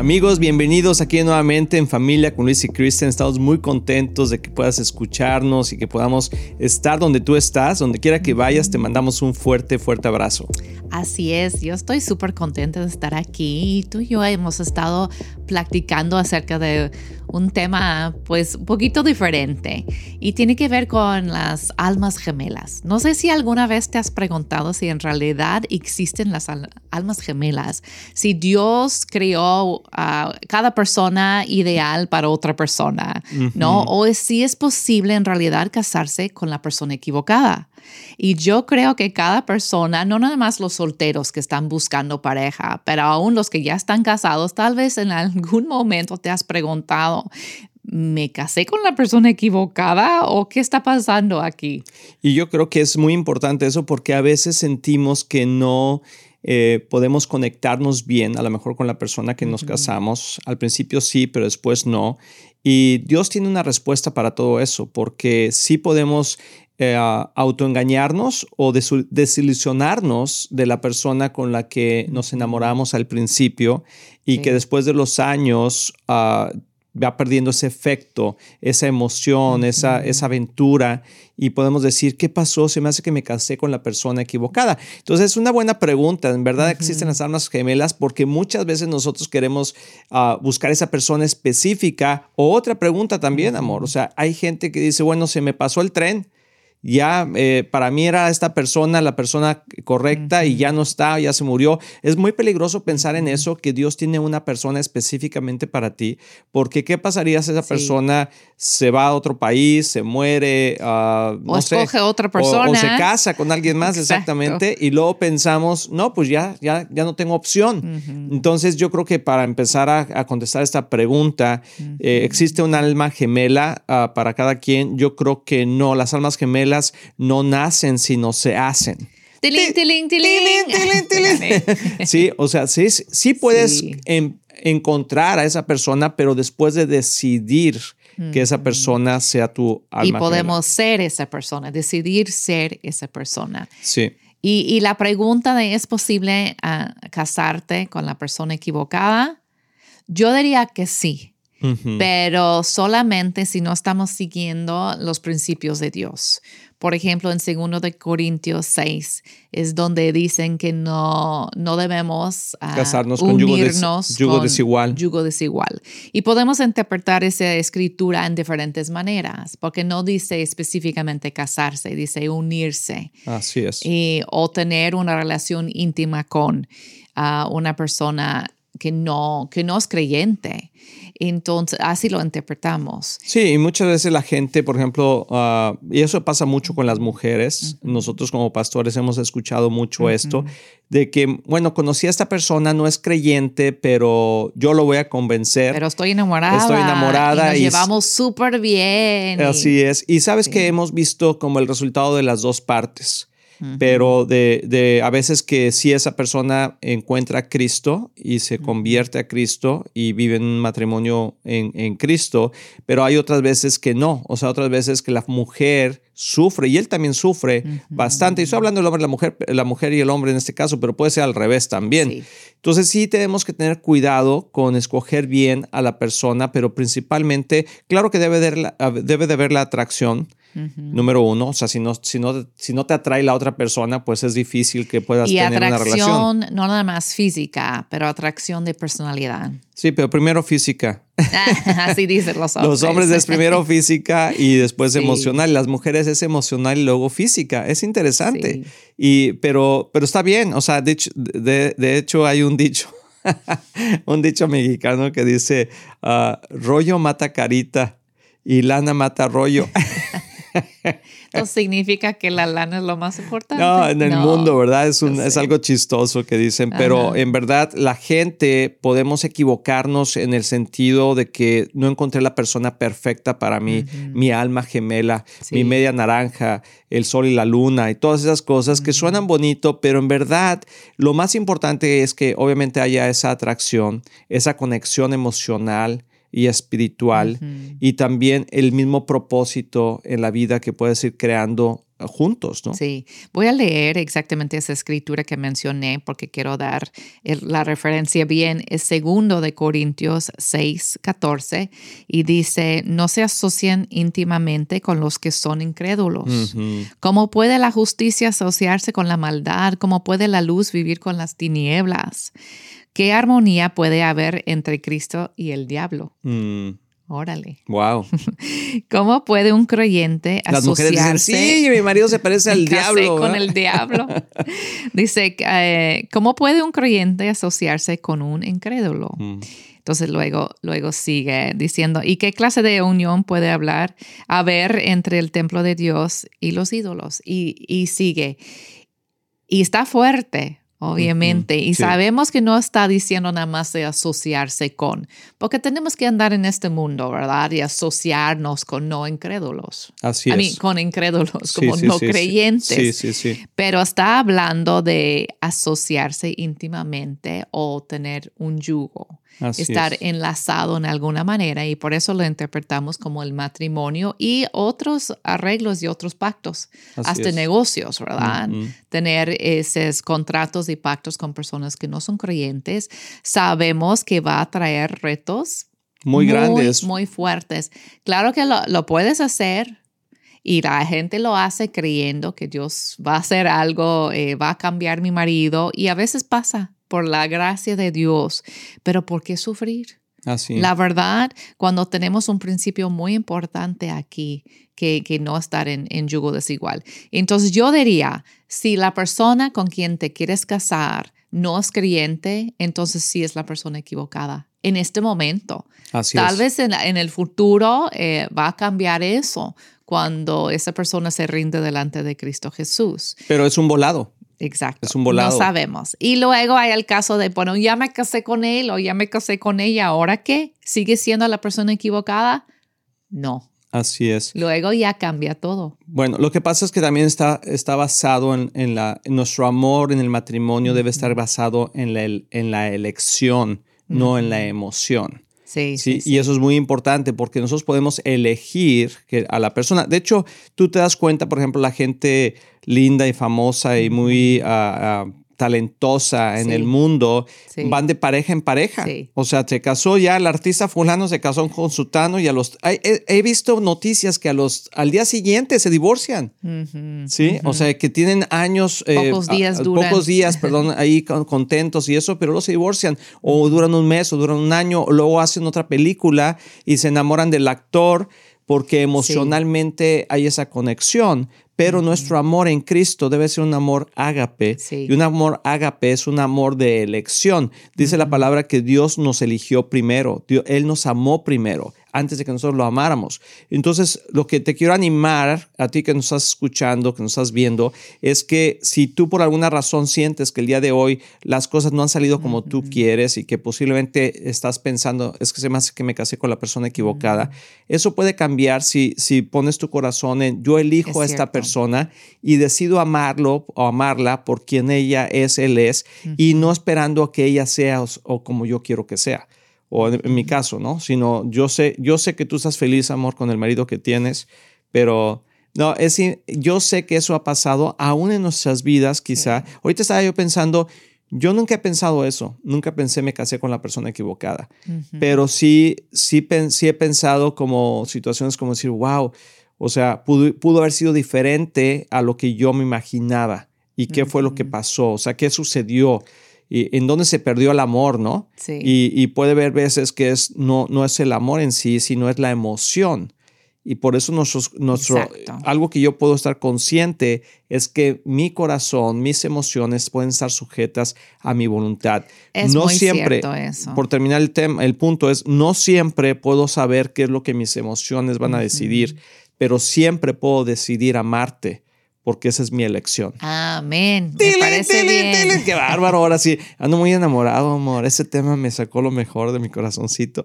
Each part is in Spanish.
Amigos, bienvenidos aquí nuevamente en Familia con Luis y Kristen. Estamos muy contentos de que puedas escucharnos y que podamos estar donde tú estás, donde quiera que vayas, te mandamos un fuerte, fuerte abrazo. Así es, yo estoy súper contenta de estar aquí tú y yo hemos estado platicando acerca de un tema pues un poquito diferente y tiene que ver con las almas gemelas. No sé si alguna vez te has preguntado si en realidad existen las almas gemelas, si Dios creó a cada persona ideal para otra persona, ¿no? O si es posible en realidad casarse con la persona equivocada. Y yo creo que cada persona, no nada más los solteros que están buscando pareja, pero aún los que ya están casados, tal vez en algún momento te has preguntado, ¿me casé con la persona equivocada o qué está pasando aquí? Y yo creo que es muy importante eso porque a veces sentimos que no... Eh, podemos conectarnos bien, a lo mejor con la persona que nos casamos. Al principio sí, pero después no. Y Dios tiene una respuesta para todo eso, porque sí podemos eh, autoengañarnos o desilusionarnos de la persona con la que nos enamoramos al principio y que después de los años uh, va perdiendo ese efecto, esa emoción, esa, esa aventura y podemos decir, ¿qué pasó? Se me hace que me casé con la persona equivocada. Entonces es una buena pregunta. En verdad existen las almas gemelas porque muchas veces nosotros queremos ah, buscar esa persona específica o otra pregunta también, amor. O sea, hay gente que dice, bueno, se me pasó el tren ya eh, para mí era esta persona la persona correcta y ya no está, ya se murió. Es muy peligroso pensar en eso, que Dios tiene una persona específicamente para ti, porque ¿qué pasaría si esa persona se va a otro país, se muere, uh, o escoge otra persona? O, se casa con alguien más, exactamente, y luego pensamos, no, pues ya, ya, ya no tengo opción. Entonces yo creo que para empezar a, contestar esta pregunta, eh, ¿existe un alma gemela ah, para cada quien? Yo creo que no, las almas gemelas no nacen, sino se hacen. Sí, o sea, sí, sí puedes encontrar a esa persona, pero después de decidir que esa persona sea tu alma. Y podemos ser esa persona, decidir ser esa persona. Sí. Y, la pregunta de ¿es posible ah, casarte con la persona equivocada? Yo diría que sí pero solamente si no estamos siguiendo los principios de Dios. Por ejemplo, en 2 de Corintios 6 es donde dicen que no, no debemos uh, casarnos con yugo, yugo desigual. Yugo desigual. Y podemos interpretar esa escritura en diferentes maneras, porque no dice específicamente casarse, dice unirse. Así es. Y, o tener una relación íntima con uh, una persona que no, que no es creyente. Entonces, así lo interpretamos. Sí, y muchas veces la gente, por ejemplo, ah, y eso pasa mucho con las mujeres, nosotros como pastores hemos escuchado mucho esto, de que, bueno, conocí a esta persona, no es creyente, pero yo lo voy a convencer. Pero estoy enamorada. Estoy enamorada. Y nos llevamos súper bien. Así es. Y sabes que hemos visto como el resultado de las dos partes pero de, a veces que si esa persona encuentra a Cristo y se convierte a Cristo y vive en un matrimonio en, en, Cristo, pero hay otras veces que no, o sea, otras veces que la mujer sufre y él también sufre bastante. Y estoy hablando del hombre, la mujer, la mujer y el hombre en este caso, pero puede ser al revés también. Entonces sí tenemos que tener cuidado con escoger bien a la persona, pero principalmente, claro que debe de, debe de haber la atracción Número uno, o sea, si no, si, no, si no te atrae la otra persona, pues es difícil que puedas tener una relación. no nada más física, pero atracción de personalidad. Sí, pero primero física. Así dicen los hombres. Los hombres es primero física y después emocional. Las mujeres es emocional y luego física. Es interesante. Y, pero, pero está bien. O sea, de hecho, de, hecho hay un dicho. un dicho mexicano que dice, ah, rollo mata carita y lana mata rollo. Entonces significa que la lana es lo más importante. No, en el mundo, ¿verdad? Es, un, es algo chistoso que dicen, pero en verdad la gente podemos equivocarnos en el sentido de que no encontré la persona perfecta para mí, mi alma gemela, mi media naranja, el sol y la luna y todas esas cosas que suenan bonito, pero en verdad lo más importante es que obviamente haya esa atracción, esa conexión emocional y espiritual y también el mismo propósito en la vida que puedes ir creando juntos, ¿no? Sí, voy a leer exactamente esa escritura que mencioné porque quiero dar la referencia bien. Es segundo de Corintios 6, 14 y dice, no se asocian íntimamente con los que son incrédulos. ¿Cómo puede la justicia asociarse con la maldad? ¿Cómo puede la luz vivir con las tinieblas? ¿Qué armonía puede haber entre Cristo y el diablo? Mm. Órale. Wow. ¿Cómo puede un creyente Las asociarse? sí, mi marido se parece al diablo. Con el diablo. Dice, eh, ¿cómo puede un creyente asociarse con un incrédulo? Mm. Entonces luego, luego sigue diciendo, ¿y qué clase de unión puede hablar haber entre el templo de Dios y los ídolos? Y, y sigue. Y está fuerte, obviamente. Y sabemos que no está diciendo nada más de asociarse con, porque tenemos que andar en este mundo, ¿verdad? Y asociarnos con no incrédulos. Así es. con incrédulos, como no creyentes. Sí, sí, sí. Pero está hablando de asociarse íntimamente o tener un yugo estar enlazado en alguna manera y por eso lo interpretamos como el matrimonio y otros arreglos y otros pactos, hasta negocios, ¿verdad? Tener esos contratos y pactos con personas que no son creyentes, sabemos que va a traer retos muy, grandes, muy fuertes. Claro que lo, lo puedes hacer, y la gente lo hace creyendo que Dios va a hacer algo, eh, va a cambiar mi marido y a veces pasa por la gracia de Dios, pero ¿por qué sufrir? Así. La verdad, cuando tenemos un principio muy importante aquí, que, que no estar en, en, yugo desigual. Entonces yo diría, si la persona con quien te quieres casar no es creyente, entonces sí es la persona equivocada en este momento. Así Tal vez en, en, el futuro eh, va a cambiar eso cuando esa persona se rinde delante de Cristo Jesús. Pero es un volado. Exacto. Es un volado. No sabemos. Y luego hay el caso de, bueno, ya me casé con él o ya me casé con ella, ¿ahora qué? ¿Sigue siendo la persona equivocada? No. Así es. Luego ya cambia todo. Bueno, lo que pasa es que también está, está basado en, la, nuestro amor en el matrimonio, debe estar basado en la, en la elección, no en la emoción. Sí, sí, Y eso es muy importante porque nosotros podemos elegir que a la persona. De hecho, tú te das cuenta, por ejemplo, la gente linda y famosa y muy ah, talentosa en el mundo, van de pareja en pareja. O sea, se casó ya el artista fulano, se casó con sutano y a los... He, visto noticias que a los, al día siguiente se divorcian. Sí, o sea, que tienen años... Eh, pocos días Pocos días, perdón, ahí contentos y eso, pero luego se divorcian. O duran un mes o duran un año, o luego hacen otra película y se enamoran del actor porque emocionalmente hay esa conexión pero nuestro amor en Cristo debe ser un amor ágape. Y un amor ágape es un amor de elección. Dice la palabra que Dios nos eligió primero, Él nos amó primero antes de que nosotros lo amáramos. Entonces, lo que te quiero animar a ti que nos estás escuchando, que nos estás viendo, es que si tú por alguna razón sientes que el día de hoy las cosas no han salido como tú quieres y que posiblemente estás pensando, es que se me hace que me casé con la persona equivocada, eso puede cambiar si, si pones tu corazón en yo elijo a esta persona y decido amarlo o amarla por quien ella es, él es, y no esperando a que ella sea o como yo quiero que sea o en, mi caso, ¿no? Sino yo sé, yo sé que tú estás feliz, amor, con el marido que tienes, pero no, es yo sé que eso ha pasado aún en nuestras vidas, quizá. Ahorita estaba yo pensando, yo nunca he pensado eso, nunca pensé me casé con la persona equivocada, pero sí, sí, sí he pensado como situaciones como decir, wow, o sea, pudo, pudo haber sido diferente a lo que yo me imaginaba y qué fue lo que pasó, o sea, qué sucedió y en dónde se perdió el amor, ¿no? Sí. Y, puede ver veces que es, no, no es el amor en sí, sino es la emoción. Y por eso nuestro, nuestro algo que yo puedo estar consciente es que mi corazón, mis emociones pueden estar sujetas a mi voluntad. Es no muy siempre, cierto eso. por terminar el tema, el punto es, no siempre puedo saber qué es lo que mis emociones van a decidir pero siempre puedo decidir amarte porque esa es mi elección. Amén. Me parece bien. Qué bárbaro. Ahora sí, ando muy enamorado, amor. Ese tema me sacó lo mejor de mi corazoncito.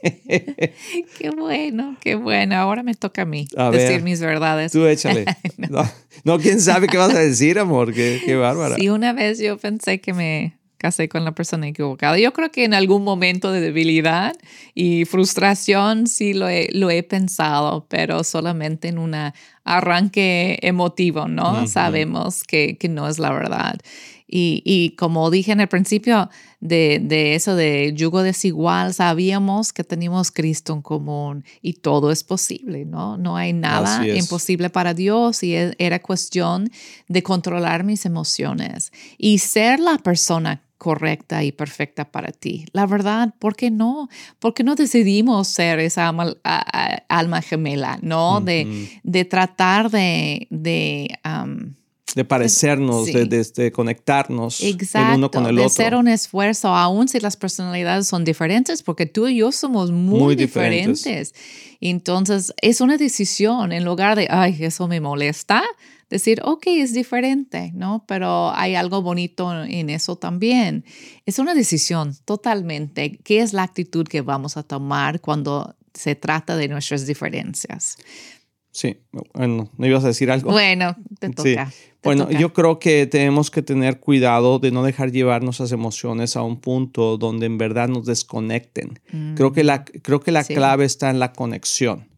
qué bueno, qué bueno. Ahora me toca a mí decir mis verdades. Tú échale. no. quién sabe qué vas a decir, amor. Qué, qué bárbara. Sí, una vez yo pensé que me casé con la persona equivocada. Yo creo que en algún momento de debilidad y frustración sí lo he, lo he pensado, pero solamente en un arranque emotivo, ¿no? Sabemos que, que no es la verdad. Y, como dije en el principio de, de, eso de yugo desigual, sabíamos que teníamos Cristo en común y todo es posible, ¿no? No hay nada imposible para Dios y e, era cuestión de controlar mis emociones y ser la persona correcta y perfecta para ti. La verdad, ¿por qué no? ¿Por qué no decidimos ser esa alma, gemela, ¿no? de, de, tratar de... de de parecernos, de, conectarnos el uno con el de otro. hacer un esfuerzo, aun si las personalidades son diferentes, porque tú y yo somos muy, diferentes. Entonces, es una decisión en lugar de, ay, eso me molesta, decir, ok, es diferente, ¿no? Pero hay algo bonito en eso también. Es una decisión totalmente. ¿Qué es la actitud que vamos a tomar cuando se trata de nuestras diferencias? Sí, bueno, ¿no ibas a decir algo? Bueno, te toca. bueno, yo creo que tenemos que tener cuidado de no dejar llevar nuestras emociones a un punto donde en verdad nos desconecten. Creo que la, mm, creo que la clave está en la conexión,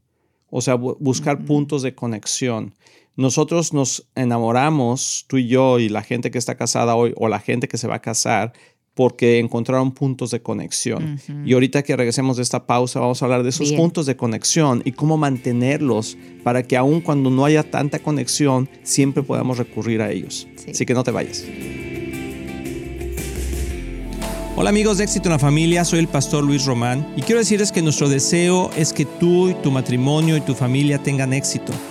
o sea, buscar puntos de conexión. Nosotros nos enamoramos, tú y yo y la gente que está casada hoy o la gente que se va a casar, porque encontraron puntos de conexión. Y ahorita que regresemos de esta pausa, vamos a hablar de esos puntos de conexión y cómo mantenerlos para que aun cuando no haya tanta conexión, siempre podamos recurrir a ellos. Así que no te vayas. Hola amigos de Éxito en la Familia, soy el pastor Luis Román y quiero decirles que nuestro deseo es que tú y tu matrimonio y tu familia tengan éxito.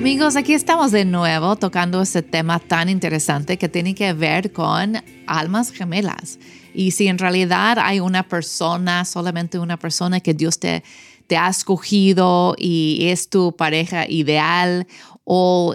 Amigos, aquí estamos de nuevo tocando este tema tan interesante que tiene que ver con almas gemelas. Y si en realidad hay una persona, solamente una persona que Dios te, te ha escogido y es tu pareja ideal o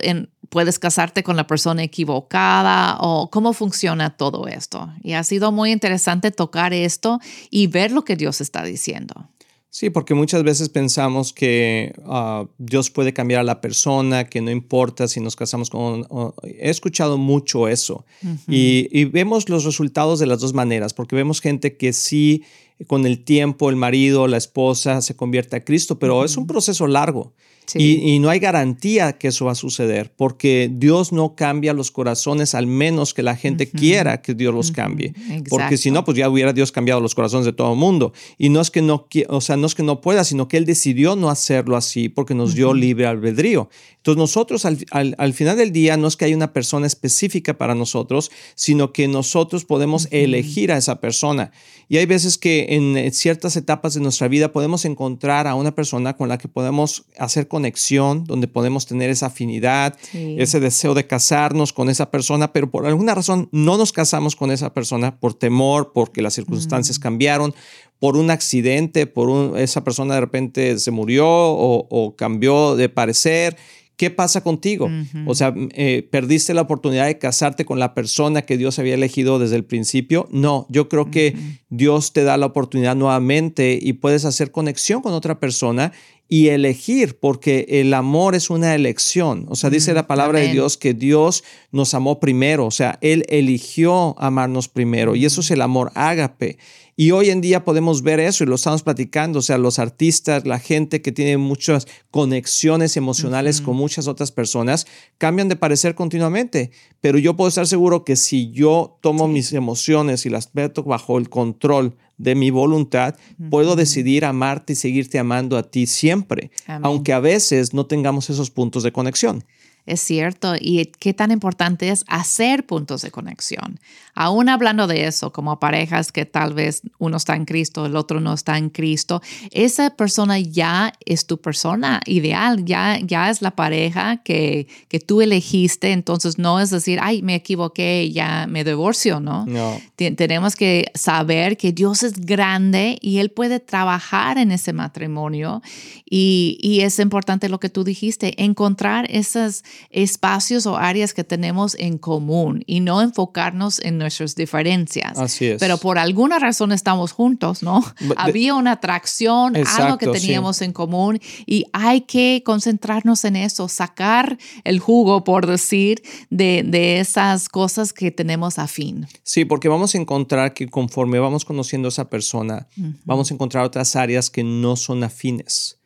puedes casarte con la persona equivocada o cómo funciona todo esto. Y ha sido muy interesante tocar esto y ver lo que Dios está diciendo. Sí, porque muchas veces pensamos que ah, Dios puede cambiar a la persona, que no importa si nos casamos con... he escuchado mucho eso. Y, vemos los resultados de las dos maneras, porque vemos gente que sí, con el tiempo, el marido, la esposa se convierte a Cristo, pero es un proceso largo. Y, no hay garantía que eso va a suceder, porque Dios no cambia los corazones al menos que la gente quiera que Dios los cambie. Porque si no, pues ya hubiera Dios cambiado los corazones de todo el mundo. Y no es que no, o sea, no es que no pueda, sino que Él decidió no hacerlo así porque nos dio libre albedrío. Entonces nosotros al, final del día no es que haya una persona específica para nosotros, sino que nosotros podemos elegir a esa persona. Y hay veces que en ciertas etapas de nuestra vida podemos encontrar a una persona con la que podemos hacer conexión, donde podemos tener esa afinidad, ese deseo de casarnos con esa persona, pero por alguna razón no nos casamos con esa persona por temor, porque las circunstancias cambiaron, por un accidente, por esa persona de repente se murió o cambió de parecer. ¿Qué pasa contigo? O sea, eh, ¿perdiste la oportunidad de casarte con la persona que Dios había elegido desde el principio? No, yo creo que Dios te da la oportunidad nuevamente y puedes hacer conexión con otra persona y elegir, porque el amor es una elección. O sea, dice la palabra de Dios que Dios nos amó primero, o sea, Él eligió amarnos primero y eso es el amor ágape. Y hoy en día podemos ver eso y lo estamos platicando, o sea, los artistas, la gente que tiene muchas conexiones emocionales con muchas otras personas, cambian de parecer continuamente. Pero yo puedo estar seguro que si yo tomo mis emociones y las meto bajo el control de mi voluntad, puedo decidir amarte y seguirte amando a ti siempre, aunque a veces no tengamos esos puntos de conexión. Es cierto. Y qué tan importante es hacer puntos de conexión. Aún hablando de eso, como parejas que tal vez uno está en Cristo, el otro no está en Cristo, esa persona ya es tu persona ideal, ya, ya es la pareja que, que tú elegiste. Entonces no es decir, ay, me equivoqué, ya me divorcio, ¿no? No. Tenemos que saber que Dios es grande y Él puede trabajar en ese matrimonio. Y, y es importante lo que tú dijiste, encontrar esas espacios o áreas que tenemos en común y no enfocarnos en nuestras diferencias. Así es. Pero por alguna razón estamos juntos, ¿no? Había una atracción, algo que teníamos en común y hay que concentrarnos en eso, sacar el jugo, por decir, de, de esas cosas que tenemos afín. Sí, porque vamos a encontrar que conforme vamos conociendo a esa persona, vamos a encontrar otras áreas que no son afines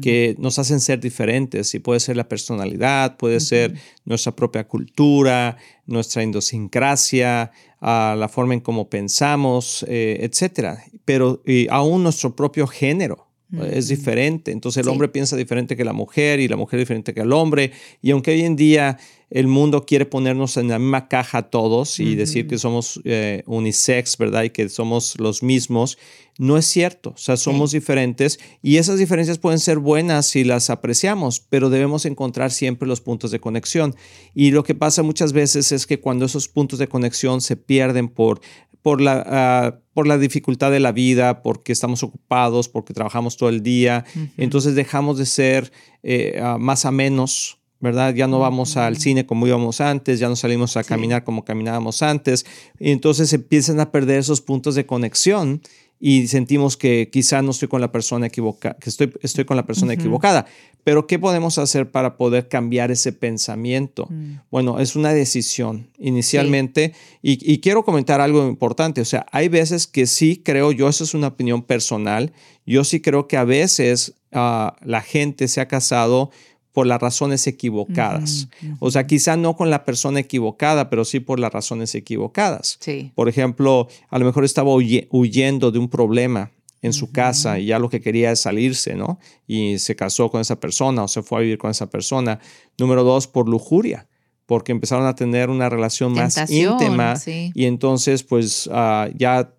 que nos hacen ser diferentes y puede ser la personalidad, puede ser nuestra propia cultura, nuestra idiosincrasia, ah, la forma en cómo pensamos, eh, etcétera. Pero aún nuestro propio género. Es diferente. Entonces el hombre piensa diferente que la mujer y la mujer diferente que el hombre. Y aunque hoy en día el mundo quiere ponernos en la misma caja todos y decir que somos eh, unisex, ¿verdad? Y que somos los mismos. No es cierto, o sea, somos diferentes y esas diferencias pueden ser buenas si las apreciamos, pero debemos encontrar siempre los puntos de conexión. Y lo que pasa muchas veces es que cuando esos puntos de conexión se pierden por por la, ah, por la dificultad de la vida, porque estamos ocupados, porque trabajamos todo el día. Entonces dejamos de ser eh, ah, más a menos ¿verdad? Ya no vamos al cine como íbamos antes, ya no salimos a caminar como caminábamos antes, y entonces empiezan a perder esos puntos de conexión y sentimos que quizá no estoy con la persona equivocada, que estoy, estoy con la persona equivocada. Pero ¿qué podemos hacer para poder cambiar ese pensamiento? Mm. Bueno, es una decisión inicialmente y, quiero comentar algo importante. O sea, hay veces que sí creo, yo eso es una opinión personal, yo sí creo que a veces ah, la gente se ha casado por las razones equivocadas. O sea, quizá no con la persona equivocada, pero sí por las razones equivocadas. Sí. Por ejemplo, a lo mejor estaba huyendo de un problema en su casa y ya lo que quería es salirse, ¿no? Y se casó con esa persona o se fue a vivir con esa persona. Número dos, por lujuria porque empezaron a tener una relación más íntima y entonces pues ah, ya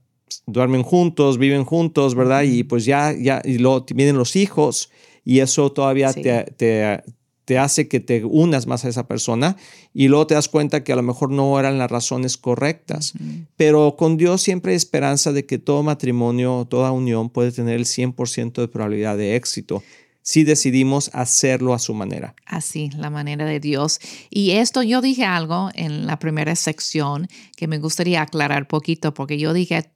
duermen juntos, viven juntos, ¿verdad? Y pues ya, ya, y luego vienen los hijos y eso todavía te, te, hace que te unas más a esa persona y luego te das cuenta que a lo mejor no eran las razones correctas. Pero con Dios siempre hay esperanza de que todo matrimonio, toda unión puede tener el 100% de probabilidad de éxito si decidimos hacerlo a su manera. Así, la manera de Dios. Y esto yo dije algo en la primera sección que me gustaría aclarar poquito, porque yo dije,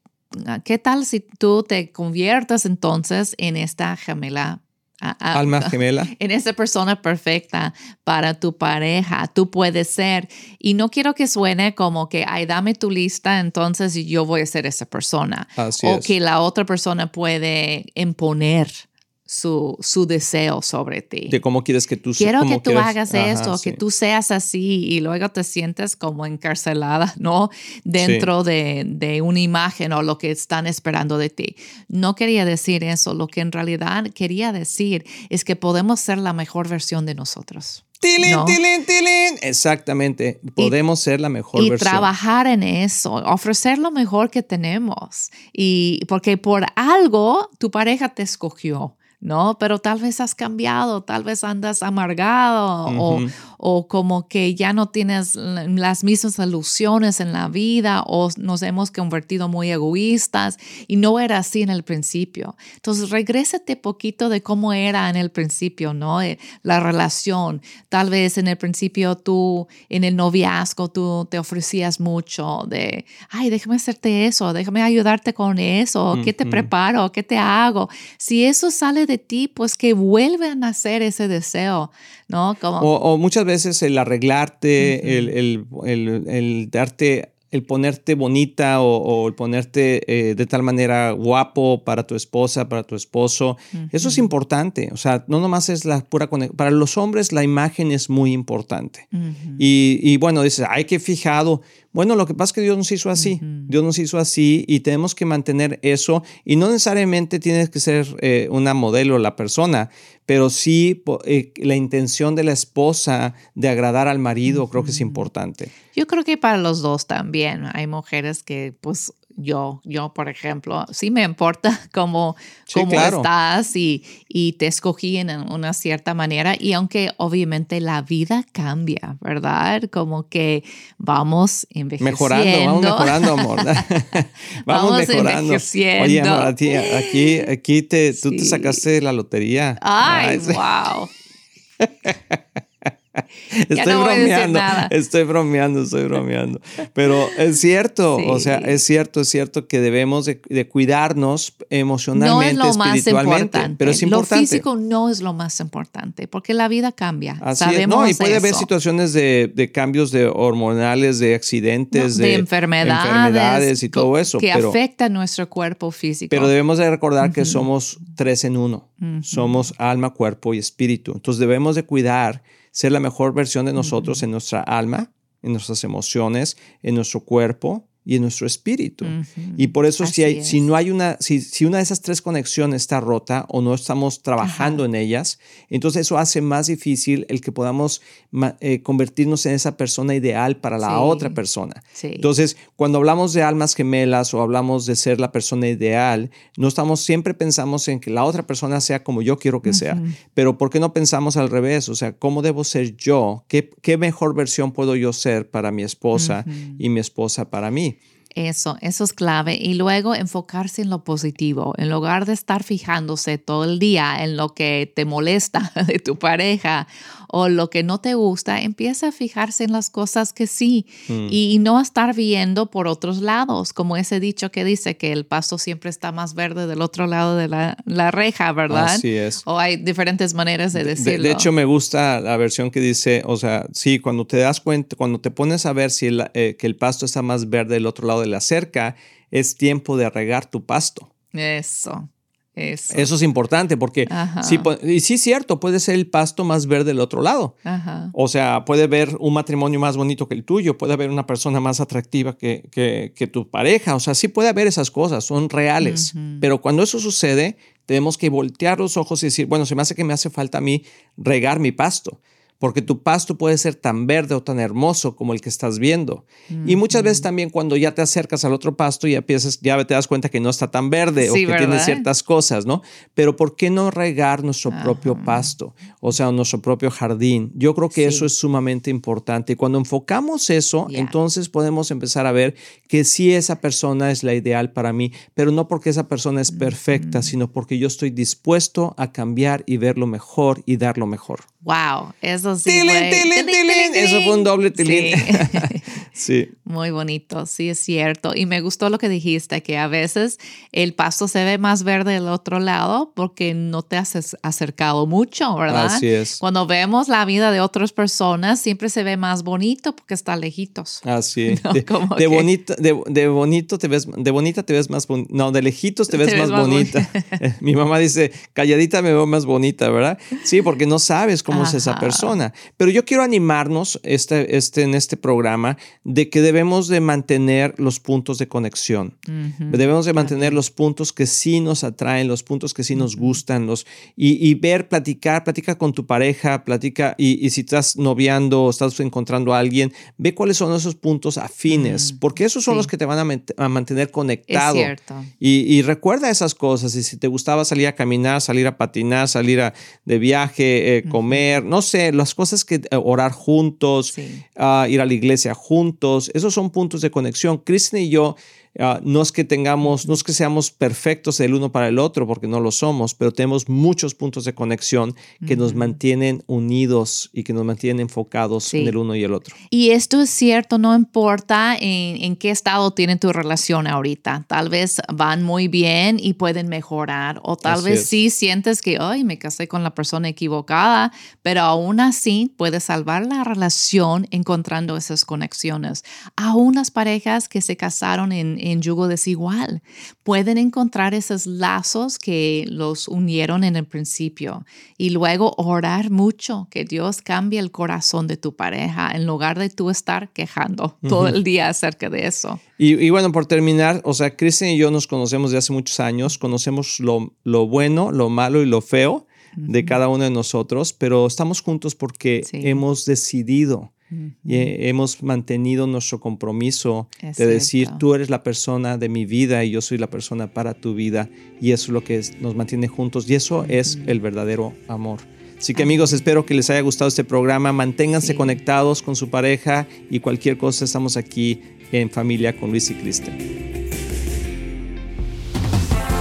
¿qué tal si tú te conviertes entonces en esta gemela alma gemela. En esa persona perfecta para tu pareja. Tú puedes ser. Y no quiero que suene como que, ay, dame tu lista, entonces yo voy a ser esa persona. o que la otra persona puede imponer su, su deseo sobre ti. De cómo quieres que tú Quiero que tú hagas esto, que tú seas así y luego te sientes como encarcelada, ¿no? Dentro de, de, una imagen o lo que están esperando de ti. No quería decir eso. Lo que en realidad quería decir es que podemos ser la mejor versión de nosotros. Tilín, tilín, tilín. Exactamente. Podemos ser la mejor y versión. Y trabajar en eso, ofrecer lo mejor que tenemos. Y porque por algo tu pareja te escogió. ¿No? Pero tal vez has cambiado, tal vez andas amargado o, o como que ya no tienes las mismas ilusiones en la vida o nos hemos convertido muy egoístas y no era así en el principio. Entonces, regrésate poquito de cómo era en el principio, ¿no? Eh, la relación. Tal vez en el principio tú, en el noviazgo, tú te ofrecías mucho de, ay, déjame hacerte eso, déjame ayudarte con eso, ¿qué te preparo? ¿Qué te hago? Si eso sale de ti, pues que vuelvan a hacer ese deseo, ¿no? Como, o, muchas veces el arreglarte, el, el, darte el ponerte bonita o, el ponerte eh, de tal manera guapo para tu esposa, para tu esposo, eso es importante. O sea, no nomás es la pura conexión. Para los hombres la imagen es muy importante. y, y, bueno, dices, ay, qué fijado. Bueno, lo que pasa es que Dios nos hizo así, Dios nos hizo así y tenemos que mantener eso. Y no necesariamente tienes que ser eh, una modelo la persona, pero sí eh, la intención de la esposa de agradar al marido creo que es importante. Yo creo que para los dos también hay mujeres que pues yo, yo, por ejemplo, sí me importa cómo, cómo estás y, y, te escogí en una cierta manera. Y aunque obviamente la vida cambia, ¿verdad? Como que vamos envejeciendo. Mejorando, vamos mejorando, amor. vamos, mejorando. Oye, amor, aquí, aquí te, tú te sacaste la lotería. Ay, wow. estoy bromeando, estoy bromeando, estoy bromeando. Pero es cierto, o sea, es cierto, es cierto que debemos de, cuidarnos emocionalmente, no es lo espiritualmente, más pero es importante. Lo físico no es lo más importante, porque la vida cambia. Así es. No, y puede haber situaciones de, cambios de hormonales, de accidentes, de, enfermedades, y todo eso. Que afecta nuestro cuerpo físico. Pero debemos de recordar que somos tres en uno. Somos alma, cuerpo y espíritu. Entonces debemos de cuidar ser la mejor versión de nosotros en nuestra alma, en nuestras emociones, en nuestro cuerpo y en nuestro espíritu. Y por eso si, hay, si, no hay una, si, si, una de esas tres conexiones está rota o no estamos trabajando en ellas, entonces eso hace más difícil el que podamos eh, convertirnos en esa persona ideal para la otra persona. Entonces, cuando hablamos de almas gemelas o hablamos de ser la persona ideal, no estamos, siempre pensamos en que la otra persona sea como yo quiero que sea, pero ¿por qué no pensamos al revés? O sea, ¿cómo debo ser yo? ¿Qué, qué mejor versión puedo yo ser para mi esposa y mi esposa para mí? Eso, eso es clave. Y luego enfocarse en lo positivo, en lugar de estar fijándose todo el día en lo que te molesta de tu pareja o lo que no te gusta, empieza a fijarse en las cosas que sí mm. y, no estar viendo por otros lados, como ese dicho que dice que el pasto siempre está más verde del otro lado de la, reja, ¿verdad? Así es. O hay diferentes maneras de decirlo. De, hecho, me gusta la versión que dice, o sea, sí, cuando te das cuenta, cuando te pones a ver si eh, que el pasto está más verde del otro lado de la cerca, es tiempo de regar tu pasto. Eso. Eso. es importante porque sí, y sí es cierto, puede ser el pasto más verde del otro lado. O sea, puede haber un matrimonio más bonito que el tuyo, puede haber una persona más atractiva que, que, tu pareja. O sea, sí puede haber esas cosas, son reales. Pero cuando eso sucede, tenemos que voltear los ojos y decir, bueno, se me hace que me hace falta a mí regar mi pasto porque tu pasto puede ser tan verde o tan hermoso como el que estás viendo. Y muchas veces también cuando ya te acercas al otro pasto ya empiezas, ya te das cuenta que no está tan verde o que tiene ciertas cosas, ¿no? Pero ¿por qué no regar nuestro propio pasto? O sea, nuestro propio jardín. Yo creo que eso es sumamente importante. Y cuando enfocamos eso, entonces podemos empezar a ver que sí esa persona es la ideal para mí, pero no porque esa persona es perfecta, sino porque yo estoy dispuesto a cambiar y ver lo mejor y dar lo mejor. Wow, eso sí. Eso fue un doble tilín. Sí. Muy bonito, sí es cierto. Y me gustó lo que dijiste, que a veces el pasto se ve más verde del otro lado porque no te has acercado mucho, ¿verdad? Así es. Cuando vemos la vida de otras personas, siempre se ve más bonito porque está lejitos. Así. de, de, bonito, de, bonito te ves, de bonita te ves más bonita. No, de lejitos te ves, más, bonita. Mi mamá dice, calladita me veo más bonita, ¿verdad? Sí, porque no sabes cómo es esa persona. Pero yo quiero animarnos este, este, en este programa de que debemos de mantener los puntos de conexión. Debemos de mantener los puntos que sí nos atraen, los puntos que sí nos gustan, los, y, ver, platicar, platica con tu pareja, platica, y, si estás noviando o estás encontrando a alguien, ve cuáles son esos puntos afines, porque esos son los que te van a, mantener conectado. Es cierto. Y, recuerda esas cosas, y si te gustaba salir a caminar, salir a patinar, salir a, de viaje, eh, comer, no sé, las cosas que eh, orar juntos, ah, ir a la iglesia juntos, esos son puntos de conexión. Kristen y yo Ah, no es que tengamos, no es que seamos perfectos el uno para el otro, porque no lo somos, pero tenemos muchos puntos de conexión que nos mantienen unidos y que nos mantienen enfocados en el uno y el otro. Y esto es cierto, no importa en, qué estado tiene tu relación ahorita. Tal vez van muy bien y pueden mejorar, o tal vez sí sientes que, ay, me casé con la persona equivocada, pero aún así puedes salvar la relación encontrando esas conexiones. A unas parejas que se casaron en en yugo desigual. Pueden encontrar esos lazos que los unieron en el principio y luego orar mucho que Dios cambie el corazón de tu pareja en lugar de tú estar quejando todo el día acerca de eso. Y, bueno, por terminar, o sea, Kristen y yo nos conocemos de hace muchos años, conocemos lo, lo bueno, lo malo y lo feo de cada uno de nosotros, pero estamos juntos porque hemos decidido y hemos mantenido nuestro compromiso de decir, tú eres la persona de mi vida y yo soy la persona para tu vida. Y eso es lo que nos mantiene juntos y eso es el verdadero amor. Así que amigos, espero que les haya gustado este programa. Manténganse conectados con su pareja y cualquier cosa estamos aquí en familia con Luis y Kristen.